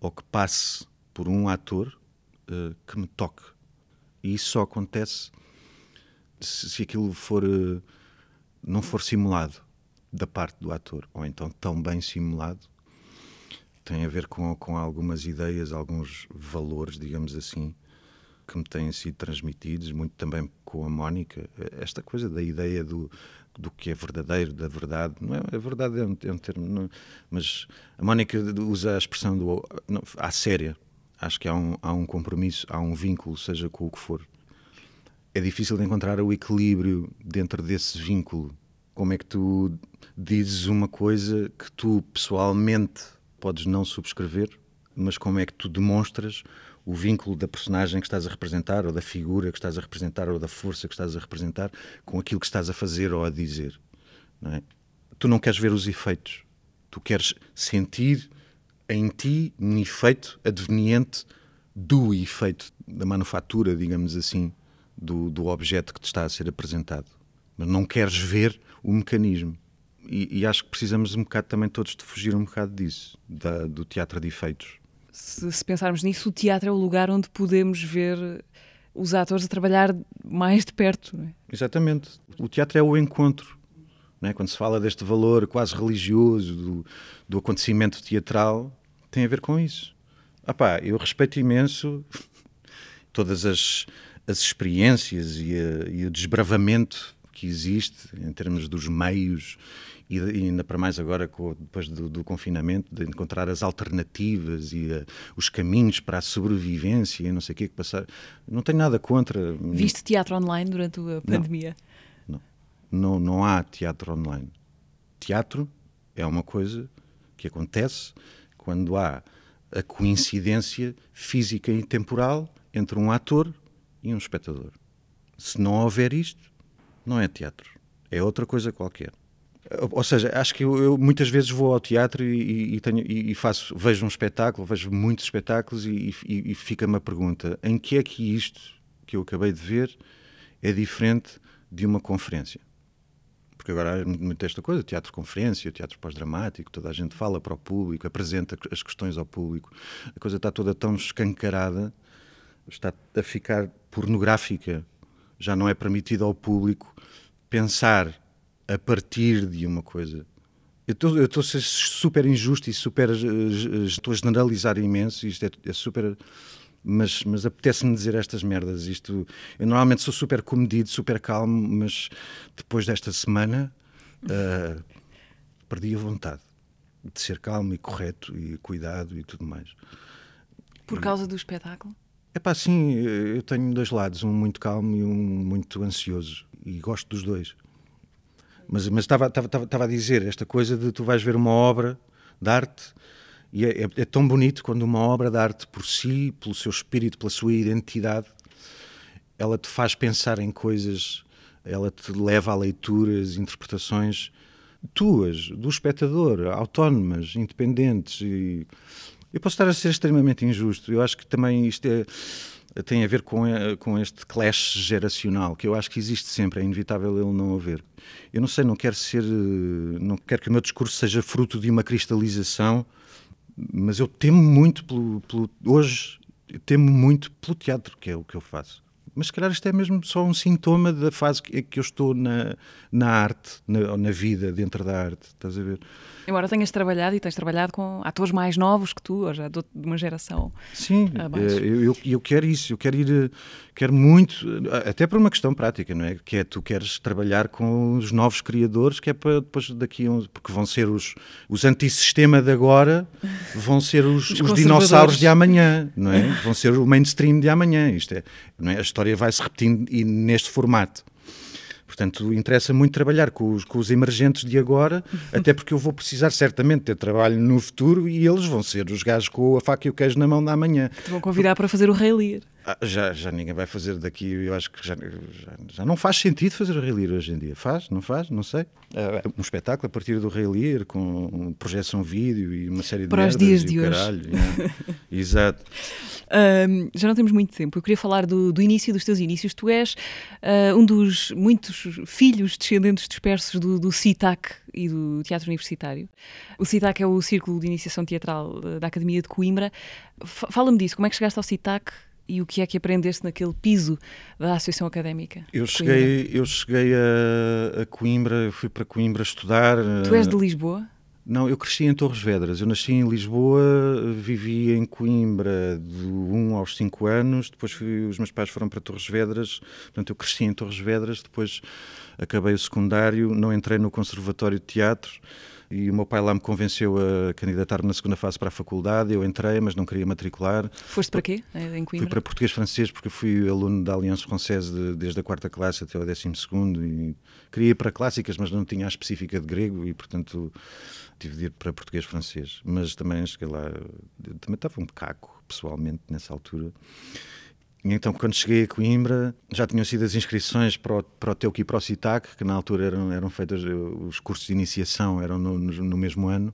ou que passe por um ator uh, que me toque. E isso só acontece se, se aquilo for uh, não for simulado da parte do ator, ou então tão bem simulado. Tem a ver com, com algumas ideias, alguns valores, digamos assim, que me têm sido transmitidos, muito também com a Mónica, esta coisa da ideia do, do que é verdadeiro, da verdade. Não é, a verdade é um, é um termo, não, mas a Mónica usa a expressão do não, à séria. Acho que há um, há um compromisso, há um vínculo, seja com o que for. É difícil de encontrar o equilíbrio dentro desse vínculo. Como é que tu dizes uma coisa que tu pessoalmente podes não subscrever, mas como é que tu demonstras o vínculo da personagem que estás a representar, ou da figura que estás a representar, ou da força que estás a representar, com aquilo que estás a fazer ou a dizer. Não é? Tu não queres ver os efeitos, tu queres sentir em ti um efeito adveniente do efeito da manufatura, digamos assim, do, do objeto que te está a ser apresentado. Mas não queres ver o mecanismo. E, e, acho que precisamos um bocado também todos de fugir um bocado disso, da, do teatro de efeitos se, se, pensarmos nisso, o teatro é o lugar onde podemos ver os atores a trabalhar mais de perto. É? Exatamente. O teatro é o encontro. É? Quando se fala deste valor quase religioso do, do acontecimento teatral, tem a ver com isso. Epá, eu respeito imenso todas as, as experiências e, a, e o desbravamento que existe em termos dos meios e, e ainda para mais agora com, depois do, do, confinamento, de encontrar as alternativas e uh, os caminhos para a sobrevivência e não sei o que que passar. Não tenho nada contra. Viste teatro online durante a pandemia? Não, não, não, não há teatro online. Teatro é uma coisa que acontece quando há a coincidência física e temporal entre um ator e um espectador. Se não houver isto, não é teatro. É outra coisa qualquer. Ou seja, acho que eu, eu, muitas vezes vou ao teatro e, e, tenho, e, faço, vejo um espetáculo, vejo muitos espetáculos e, e fica-me a pergunta: em que é que isto que eu acabei de ver é diferente de uma conferência? Porque agora há muito esta coisa, teatro-conferência, teatro pós-dramático, toda a gente fala para o público, apresenta as questões ao público. A coisa está toda tão escancarada, está a ficar pornográfica. Já não é permitido ao público pensar a partir de uma coisa. Eu estou a ser super injusto e super. Estou a generalizar imenso, isto é, é super. Mas, mas apetece-me dizer estas merdas. Isto, eu normalmente sou super comedido, super calmo, mas depois desta semana uh, perdi a vontade de ser calmo e correto e cuidado e tudo mais. Por causa do espetáculo? É pá, sim, eu tenho dois lados, um muito calmo e um muito ansioso, e gosto dos dois. Mas, mas estava, estava, estava a dizer esta coisa de tu vais ver uma obra de arte e é, é, é, tão bonito quando uma obra de arte por si, pelo seu espírito, pela sua identidade, ela te faz pensar em coisas, ela te leva a leituras, interpretações tuas, do espectador, autónomas, independentes. E eu posso estar a ser extremamente injusto. Eu acho que também isto é tem a ver com, eh, com este clash geracional, que eu acho que existe sempre, é inevitável ele não haver. Eu não sei, não quero ser, eh, não quero que o meu discurso seja fruto de uma cristalização, mas eu temo muito pelo, pelo hoje, temo muito pelo teatro, que é o que eu faço mas se calhar isto é mesmo só um sintoma da fase que, que eu estou na, na arte, na, na vida, dentro da arte, estás a ver? Embora tenhas trabalhado e tens trabalhado com atores mais novos que tu, ou já de uma geração. Sim, eh, eu, eu, eu, quero isso, eu quero ir, quero muito, até por uma questão prática, não é? Que é tu queres trabalhar com os novos criadores, que é para depois daqui, porque vão ser os, os antissistema de agora, vão ser os, os, os dinossauros de amanhã, não é? Vão ser o mainstream de amanhã. Isto é, não é? A história vai se repetindo e neste formato. Portanto, interessa muito trabalhar com os, com os emergentes de agora, até porque eu vou precisar certamente ter trabalho no futuro e eles vão ser os gajos com a faca e o queijo na mão da manhã. Te vão convidar para fazer o Rei Lear. Ah, já, já ninguém vai fazer daqui, eu acho que já, já, já não faz sentido fazer o Rei Lear hoje em dia. Faz? Não faz? Não sei. É um espetáculo a partir do Rei Lear, com projeção vídeo e uma série de Para os dias de hoje. Caralho, Exato. Um, já não temos muito tempo. Eu queria falar do, do início dos teus inícios. Tu és uh, um dos muitos filhos descendentes dispersos do, do CITAC e do Teatro Universitário. O CITAC é o Círculo de Iniciação Teatral da Academia de Coimbra. Fala-me disso, como é que chegaste ao CITAC e o que é que aprendeste naquele piso da Associação Académica? Eu cheguei, eu cheguei a, a Coimbra, fui para Coimbra estudar. Tu és de Lisboa? Não, eu cresci em Torres Vedras. Eu nasci em Lisboa, vivi em Coimbra de 1 aos 5 anos. Depois fui, os meus pais foram para Torres Vedras. Portanto, eu cresci em Torres Vedras. Depois acabei o secundário, não entrei no Conservatório de Teatro e o meu pai lá me convenceu a candidatar-me na segunda fase para a faculdade. Eu entrei, mas não queria matricular. Foste para quê? Em Coimbra? Fui para português-francês porque fui aluno da Aliança Française de, desde a quarta classe até o décimo segundo e queria ir para clássicas, mas não tinha a específica de grego e, portanto, tive de ir para português-francês. Mas também cheguei lá, também estava um caco, pessoalmente, nessa altura. E então, quando cheguei a Coimbra, já tinham sido as inscrições para o, para o TEUC e para o CITAC, que na altura eram, eram feitos, os cursos de iniciação eram no, no, no, mesmo ano,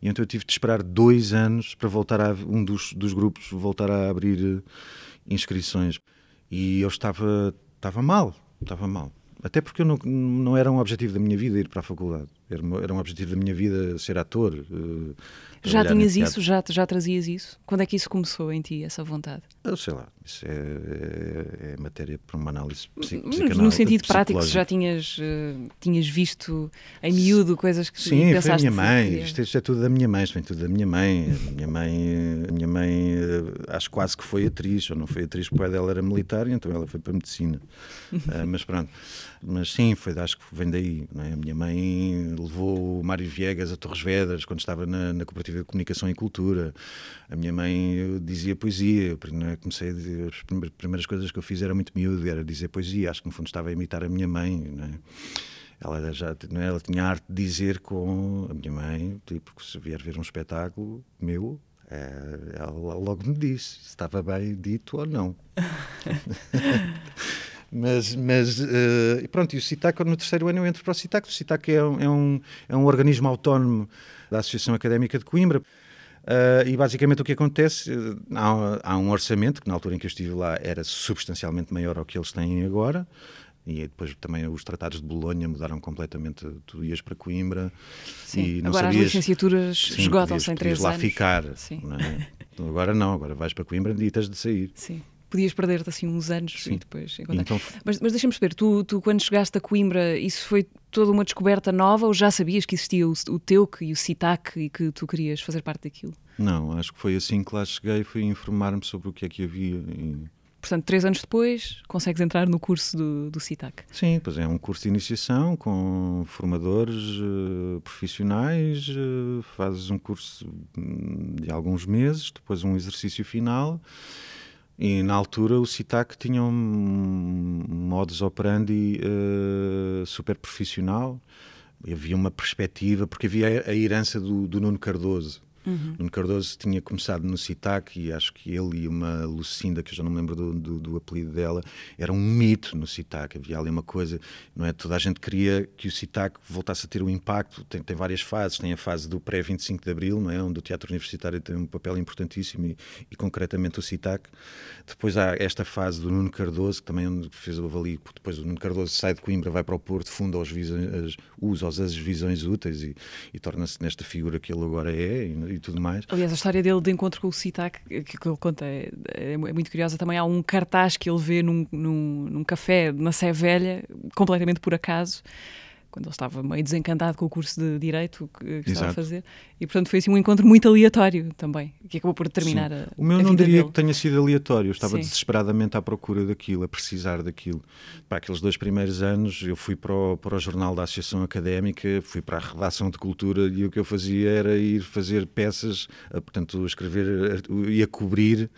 e então eu tive de esperar dois anos para voltar a, um dos, dos grupos voltar a abrir eh, inscrições. E eu estava, estava mal, estava mal. Até porque eu não, não era um objetivo da minha vida ir para a faculdade. Era, era um objetivo da minha vida ser ator. Uh, já tinhas isso? Já, já trazias isso? Quando é que isso começou em ti, essa vontade? Eu sei lá. Isso é, é, é matéria para uma análise psicanalítica. No sentido prático, já tinhas, uh, tinhas visto em miúdo coisas que Sim, pensaste... Sim, foi a minha mãe. Isto, isto, é tudo da minha mãe. Isto vem tudo da minha mãe. A minha mãe, a minha mãe uh, acho quase que foi atriz. Ou não foi atriz porque o pai dela era militar e então ela foi para a medicina. mas pronto. Mas sim, foi, acho que vem daí. É? A minha mãe levou o Mário Viegas a Torres Vedras quando estava na, na Cooperativa de Comunicação e Cultura. A minha mãe dizia poesia. Eu comecei a dizer, as primeiras coisas que eu fiz era muito miúdo, era dizer poesia. Acho que no fundo estava a imitar a minha mãe. É? Ela já é? ela tinha arte de dizer com a minha mãe, tipo, se vier ver um espetáculo meu, é, ela logo me disse se estava bem dito ou não. Mas, mas uh, pronto, e o CITAC, no terceiro ano eu entro para o CITAC. O CITAC é um, é um, é um organismo autónomo da Associação Académica de Coimbra. Uh, e basicamente o que acontece, há, há, um orçamento que na altura em que eu estive lá era substancialmente maior ao que eles têm agora. E depois também os tratados de Bolonha mudaram completamente. Tu ias para Coimbra Sim. e não agora sabias... as licenciaturas esgotam-se em três lá anos. ficar. Não é? agora não, agora vais para Coimbra e tens de sair. Sim podias perder-te assim uns anos Sim. e depois Então... Mas, mas deixa-me perceber, tu, tu quando chegaste a Coimbra, isso foi toda uma descoberta nova ou já sabias que existia o, o TEUC e o CITAC e que tu querias fazer parte daquilo? Não, acho que foi assim que lá cheguei, fui informar-me sobre o que é que havia e... Portanto, três anos depois, consegues entrar no curso do, do CITAC? Sim, pois é um curso de iniciação com formadores uh, profissionais, uh, fazes um curso hum, de alguns meses, depois um exercício final e na altura o CITAC tinha um modus operandi uh, super profissional, havia uma perspectiva, porque havia a herança do, do Nuno Cardoso, Uhum. Nuno Cardoso tinha começado no CITAC e acho que ele e uma Lucinda, que eu já não me lembro do, do, do, apelido dela, era um mito no CITAC. Havia ali uma coisa, não é? Toda a gente queria que o CITAC voltasse a ter um impacto. Tem, tem várias fases. Tem a fase do pré-25 de Abril, não é? Onde o teatro universitário tem um papel importantíssimo e, e concretamente o CITAC. Depois há esta fase do Nuno Cardoso, que também fez o ali. Depois o Nuno Cardoso sai de Coimbra, vai para o Porto, funda os, visões, usa as visões úteis e, e torna-se nesta figura que ele agora é. E, e tudo mais. Aliás, a história dele de encontro com o CITAC, que, que ele conta, é, é, muito curiosa. Também há um cartaz que ele vê num, num, num café na Sé Velha, completamente por acaso quando ele estava meio desencantado com o curso de Direito que, que estava a fazer. E, portanto, foi assim um encontro muito aleatório também, que acabou por determinar Sim. a O meu a não diria dele. que tenha sido aleatório, eu estava Sim. desesperadamente à procura daquilo, a precisar daquilo. Para aqueles dois primeiros anos, eu fui para o, para o jornal da Associação Académica, fui para a redação de cultura e o que eu fazia era ir fazer peças, portanto, escrever, ia cobrir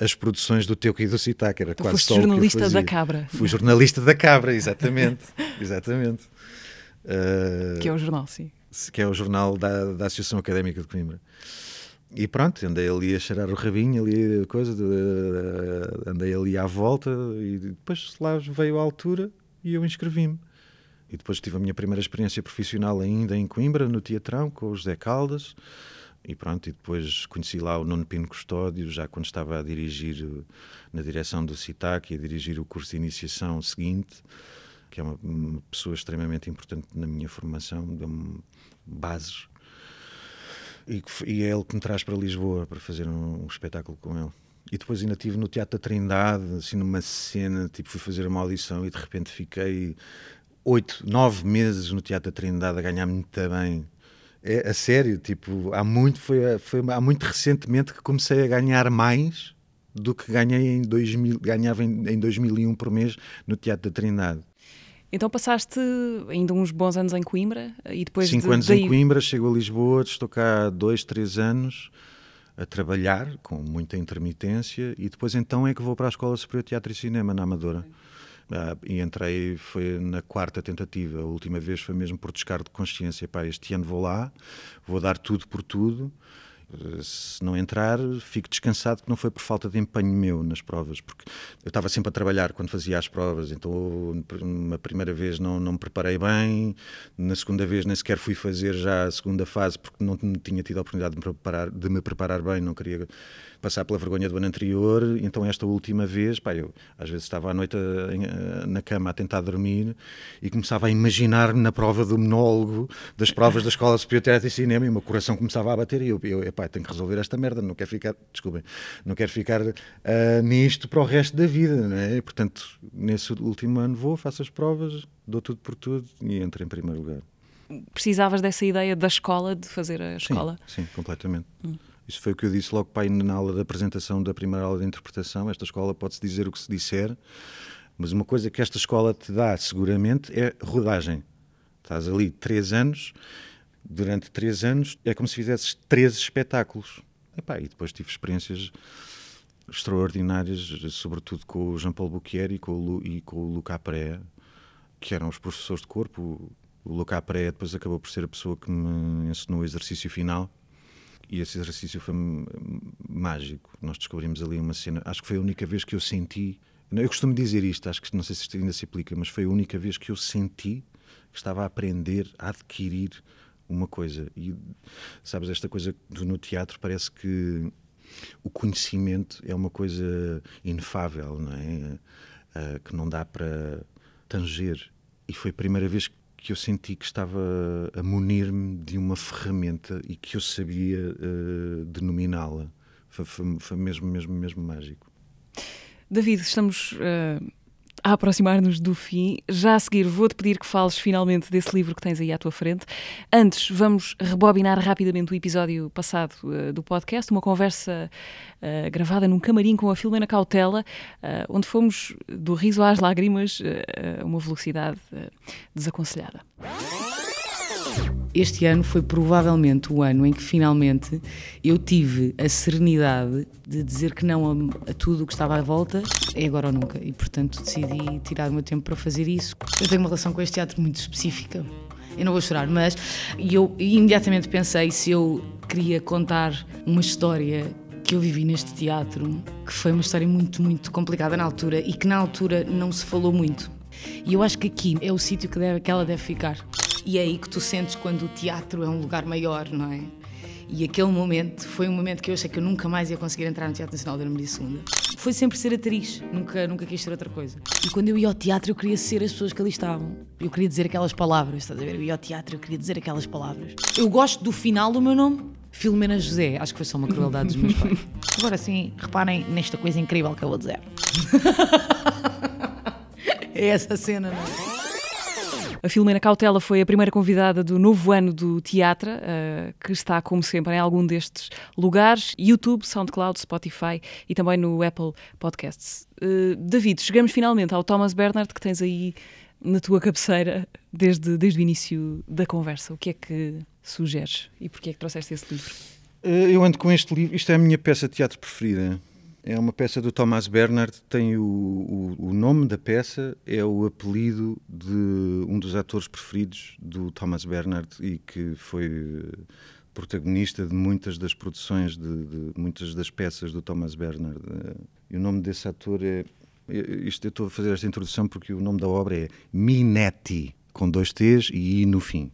as produções do Teu e do Citac, era tu quase só jornalista da Cabra. Fui jornalista da Cabra, exatamente, exatamente. Uh, que é o jornal, sim. Que é o jornal da, da Associação Académica de Coimbra. E pronto, andei ali a cheirar o rabinho, ali coisa, de, uh, andei ali à volta e depois lá veio a altura e eu inscrevi-me. E depois tive a minha primeira experiência profissional ainda em Coimbra, no Teatrão, com o José Caldas. E pronto, e depois conheci lá o Nuno Pino Custódio, já quando estava a dirigir na direção do CITAC e a dirigir o curso de iniciação seguinte que é uma, uma pessoa extremamente importante na minha formação, deu-me bases. E, e, é ele que me traz para Lisboa para fazer um, um, espetáculo com ele. E depois ainda estive no Teatro da Trindade, assim numa cena, tipo fui fazer uma audição e de repente fiquei oito, nove meses no Teatro da Trindade a ganhar muito bem É a sério, tipo, há muito, foi, foi há muito recentemente que comecei a ganhar mais do que ganhei em 2000, ganhava em, em 2001 por mês no Teatro da Trindade. Então passaste ainda uns bons anos em Coimbra e depois Cinco de, anos daí... em Coimbra, chego a Lisboa, estou cá dois, três anos a trabalhar com muita intermitência e depois então é que vou para a Escola Superior de Teatro e Cinema na Amadora. Ah, e entrei, foi na quarta tentativa. A última vez foi mesmo por descargo de consciência. Pá, este ano vou lá, vou dar tudo por tudo. Eh, se não entrar, fico descansado que não foi por falta de empenho meu nas provas, porque eu estava sempre a trabalhar quando fazia as provas, então na primeira vez não, não me preparei bem, na segunda vez nem sequer fui fazer já a segunda fase porque não tinha tido a oportunidade de me preparar, de me preparar bem, não queria passar pela vergonha do ano anterior, então esta última vez, pá, eu às vezes estava à noite a, a, na cama a tentar dormir e começava a imaginar-me na prova do monólogo das provas da Escola Superior de Teatro e Cinema e o meu coração começava a bater e eu, eu epá, tenho que resolver esta merda, não quero ficar, desculpem, não quero ficar uh, nisto para o resto da vida, não é? E, portanto, nesse último ano vou, faço as provas, dou tudo por tudo e entro em primeiro lugar. Precisavas dessa ideia da escola, de fazer a escola? Sim, sim completamente. Hum. Isso foi o que eu disse logo para na aula da apresentação da primeira aula de interpretação. Esta escola pode-se dizer o que se disser, mas uma coisa que esta escola te dá seguramente é rodagem. Estás ali três anos, durante três anos é como se fizesses três espetáculos. Epá, e depois tive experiências extraordinárias, sobretudo com o Jean-Paul Bouquier e com o, e com o Luca Pré, que eram os professores de corpo. O Luca Pré depois acabou por ser a pessoa que me ensinou o exercício final e esse exercício foi mágico. Nós descobrimos ali uma cena. Acho que foi a única vez que eu senti. Eu costumo dizer isto, acho que não sei se isto ainda se aplica, mas foi a única vez que eu senti que estava a aprender, a adquirir uma coisa. E sabes, esta coisa do, no teatro parece que o conhecimento é uma coisa inefável, não é? Uh, que não dá para tanger. E foi a primeira vez que eu senti que estava a munir-me de uma ferramenta e que eu sabia uh, denominá-la. Foi, foi, foi, mesmo, mesmo, mesmo mágico. David, estamos uh, a aproximar-nos do fim. Já a seguir, vou-te pedir que fales finalmente desse livro que tens aí à tua frente. Antes, vamos rebobinar rapidamente o episódio passado uh, do podcast, uma conversa uh, gravada num camarim com a Filomena Cautela, uh, onde fomos do riso às lágrimas a uma velocidade desaconselhada. Este ano foi provavelmente o ano em que finalmente eu tive a serenidade de dizer que não a, a tudo o que estava à volta, é agora ou nunca. E portanto decidi tirar o meu tempo para fazer isso. Eu tenho uma relação com este teatro muito específica. Eu não vou chorar, mas eu imediatamente pensei se eu queria contar uma história que eu vivi neste teatro, que foi uma história muito, muito complicada na altura e que na altura não se falou muito. E eu acho que aqui é o sítio que, que ela deve ficar. E é aí que tu sentes quando o teatro é um lugar maior, não é? E aquele momento foi um momento que eu achei que eu nunca mais ia conseguir entrar no Teatro Nacional da Ana Maria II. Foi sempre ser atriz, nunca, nunca quis ser outra coisa. E quando eu ia ao teatro, eu queria ser as pessoas que ali estavam. Eu queria dizer aquelas palavras, estás a ver? Eu ia ao teatro, eu queria dizer aquelas palavras. Eu gosto do final do meu nome, Filomena José. Acho que foi só uma crueldade dos meus pais. Agora sim, reparem nesta coisa incrível que eu vou dizer. é essa cena, não é? A Filomena Cautela foi a primeira convidada do novo ano do Teatro, uh, que está, como sempre, em algum destes lugares: YouTube, SoundCloud, Spotify e também no Apple Podcasts. Uh, David, chegamos finalmente ao Thomas Bernard, que tens aí na tua cabeceira desde, desde o início da conversa. O que é que sugeres e porquê é que trouxeste esse livro? Eh, eu ando com este livro, isto é a minha peça de teatro preferida. É uma peça do Thomas Bernard, tem o, o, o, nome da peça, é o apelido de um dos atores preferidos do Thomas Bernard e que foi eh, protagonista de muitas das produções, de, de muitas das peças do Thomas Bernard. Eh, e o nome desse ator é. Isto, eu estou a fazer esta introdução porque o nome da obra é Minetti, com dois T's e I no fim.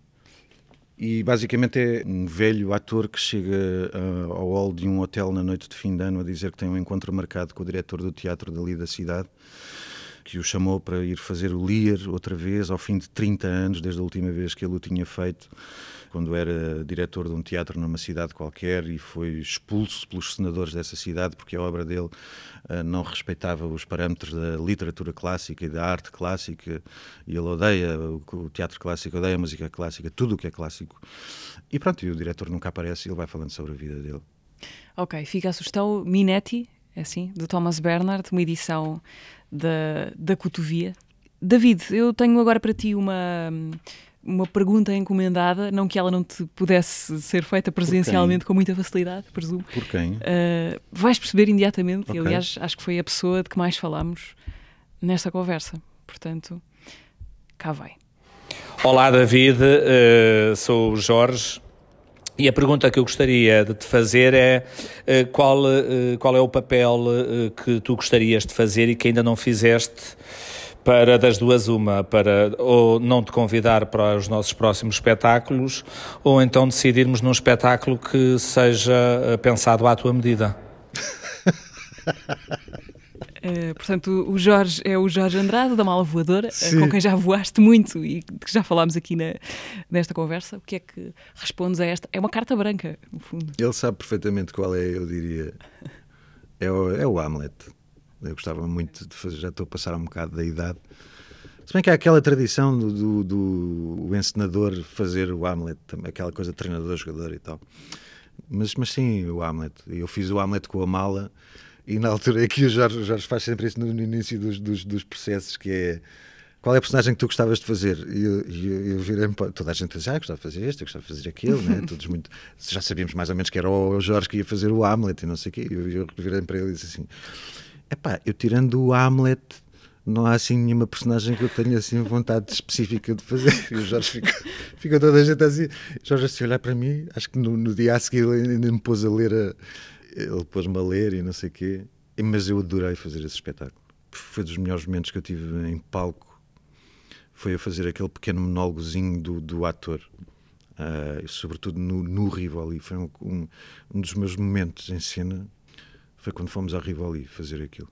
E basicamente é um velho ator que chega uh, ao hall de um hotel na noite de fim de ano a dizer que tem um encontro marcado com o diretor do teatro dali da cidade que o chamou para ir fazer o Lear outra vez, ao fim de 30 anos, desde a última vez que ele o tinha feito, quando era diretor de um teatro numa cidade qualquer e foi expulso pelos senadores dessa cidade porque a obra dele uh, não respeitava os parâmetros da literatura clássica e da arte clássica e ele odeia o, o teatro clássico, odeia a música clássica, tudo o que é clássico. E pronto, e o diretor nunca aparece e ele vai falando sobre a vida dele. Ok, fica a sugestão Minetti, é assim, de Thomas Bernard, uma edição da, da Cotovia. David, eu tenho agora para ti uma, uma pergunta encomendada, não que ela não te pudesse ser feita presencialmente com muita facilidade, presumo. Por quem? Uh, vais perceber imediatamente, Ok. e aliás, acho que foi a pessoa de que mais falámos nesta conversa. Portanto, cá vai. Olá, David. eh, sou o Jorge. E a pergunta que eu gostaria de te fazer é eh, qual, qual é o papel que tu gostarias de fazer e que ainda não fizeste para das duas uma, para ou não te convidar para os nossos próximos espetáculos ou então decidirmos num espetáculo que seja eh, pensado à tua medida. Uh, portanto, o Jorge é o Jorge Andrade, da Mala Voadora, uh, Sim. com quem já voaste muito e de que já falámos aqui na, nesta conversa. O que é que respondes a esta? É uma carta branca, no fundo. Ele sabe perfeitamente qual é, eu diria. É o, é o Hamlet. Eu gostava muito de fazer, já estou a passar um bocado da idade. Se bem que há aquela tradição do, do, do o encenador fazer o Hamlet, aquela coisa de treinador-jogador e tal. Mas, mas sim, o Hamlet. Eu fiz o Hamlet com a mala e na altura é que o Jorge, o Jorge faz sempre isso no, no início dos, dos, dos processos, que é qual é a personagem que tu gostavas de fazer? E eu, eu, eu virei-me para toda a gente diz, ah, gostava de fazer este, eu gostava de fazer aquele, né? Todos muito. Já sabíamos mais ou menos que era o Jorge que ia fazer o Hamlet e não sei o quê. E eu, eu virei-me para ele e disse assim: epá, eu tirando o Hamlet, não há assim nenhuma personagem que eu tenha assim vontade específica de fazer. E o Jorge fica, fica toda a gente assim. Jorge, se olhar para mim, acho que no, no dia a seguir ele ainda me pôs a ler, a, ele pôs-me a ler e não sei o quê. Mas eu adorei fazer esse espetáculo. Foi dos melhores momentos que eu tive em palco foi a fazer aquele pequeno monólogozinho do, do ator. E sobretudo no, no Rivoli. Foi um, um, um dos meus momentos em cena. Foi quando fomos ao Rivoli fazer aquilo.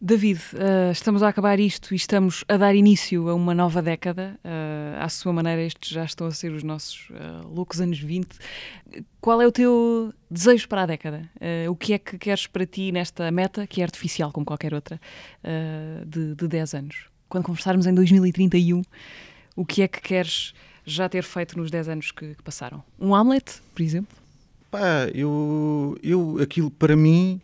David, uh, estamos a acabar isto e estamos a dar início a uma nova década. Uh, à sua maneira, estes já estão a ser os nossos uh, loucos anos 20. Qual é o teu desejo para a década? O que é que queres para ti nesta meta, que é artificial como qualquer outra, de, de 10 anos? Quando conversarmos em 2031, o que é que queres já ter feito nos 10 anos que, que passaram? Um Hamlet, por exemplo? Pá, eu, eu, aquilo para mim,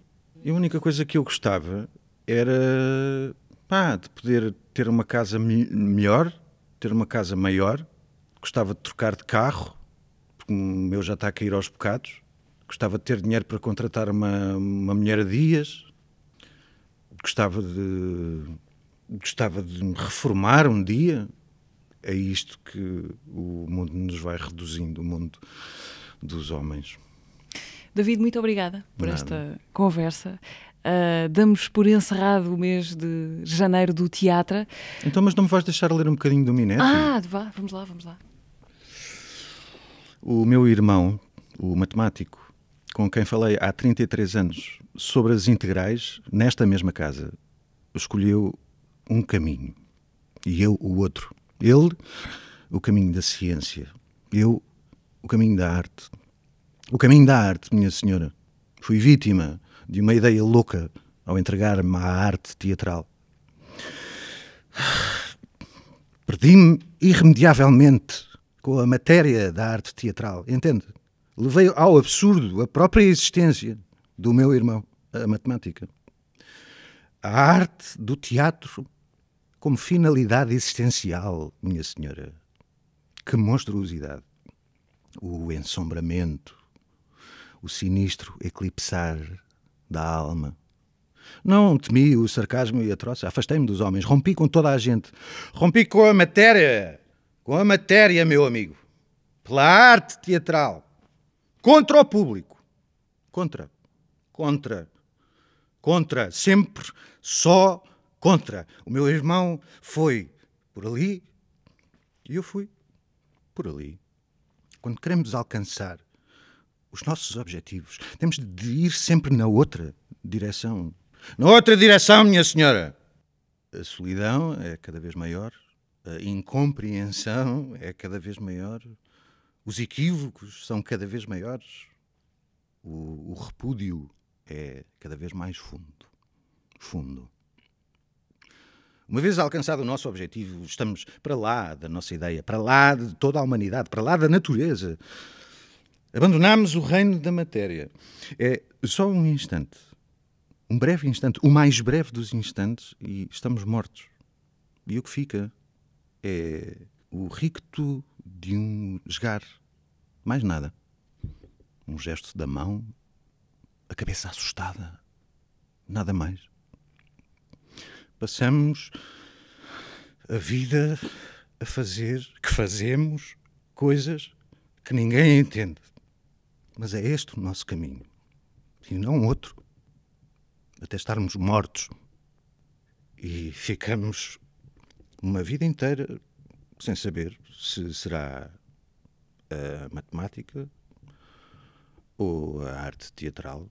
a única coisa que eu gostava era pá, de poder ter uma casa me- melhor, ter uma casa maior. Gostava de trocar de carro, porque o meu já está a cair aos bocados. Gostava de ter dinheiro para contratar uma, uma mulher a dias. Gostava de, gostava de me reformar um dia. É isto que o mundo nos vai reduzindo, o mundo dos homens. David, muito obrigada por Nada. esta conversa. Uh, damos por encerrado o mês de janeiro do teatro. Então, mas não me vais deixar ler um bocadinho do Minetti? Ah, vá, vamos lá, vamos lá. O meu irmão, o matemático, com quem falei há 33 anos sobre as integrais, nesta mesma casa, escolheu um caminho e eu o outro. Ele, o caminho da ciência. Eu, o caminho da arte. O caminho da arte, minha senhora. Fui vítima de uma ideia louca ao entregar-me à arte teatral. Perdi-me irremediavelmente com a matéria da arte teatral, entende? Levei ao absurdo a própria existência do meu irmão, a matemática. A arte do teatro como finalidade existencial, minha senhora. Que monstruosidade! O ensombramento, o sinistro eclipsar da alma. Não temi o sarcasmo e a troça, afastei-me dos homens, rompi com toda a gente. Rompi com a matéria, com a matéria, meu amigo. Pela arte teatral. Contra o público. Contra. Contra. Contra. Sempre só contra. O meu irmão foi por ali e eu fui por ali. Quando queremos alcançar os nossos objetivos, temos de ir sempre na outra direção. Na outra direção, minha senhora. a solidão é cada vez maior, a incompreensão é cada vez maior, os equívocos são cada vez maiores, o, o repúdio é cada vez mais fundo. Fundo. Uma vez alcançado o nosso objetivo, estamos para lá da nossa ideia, para lá de toda a humanidade, para lá da natureza. Abandonamos o reino da matéria. É só um instante, um breve instante, o mais breve dos instantes, e estamos mortos. E o que fica é o ricto de um esgar. Mais nada. Um gesto da mão, a cabeça assustada. Nada mais. Passamos a vida a fazer, que fazemos, coisas que ninguém entende. Mas é este o nosso caminho. E não outro. Até estarmos mortos. E ficamos uma vida inteira sem saber se será a matemática ou a arte teatral.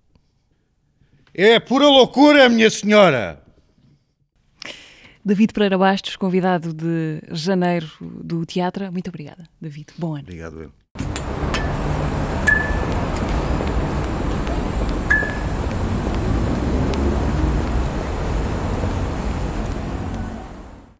É pura loucura, minha senhora! David Pereira Bastos, convidado de janeiro do teatro. Muito obrigada, David. Bom ano. Obrigado, eu.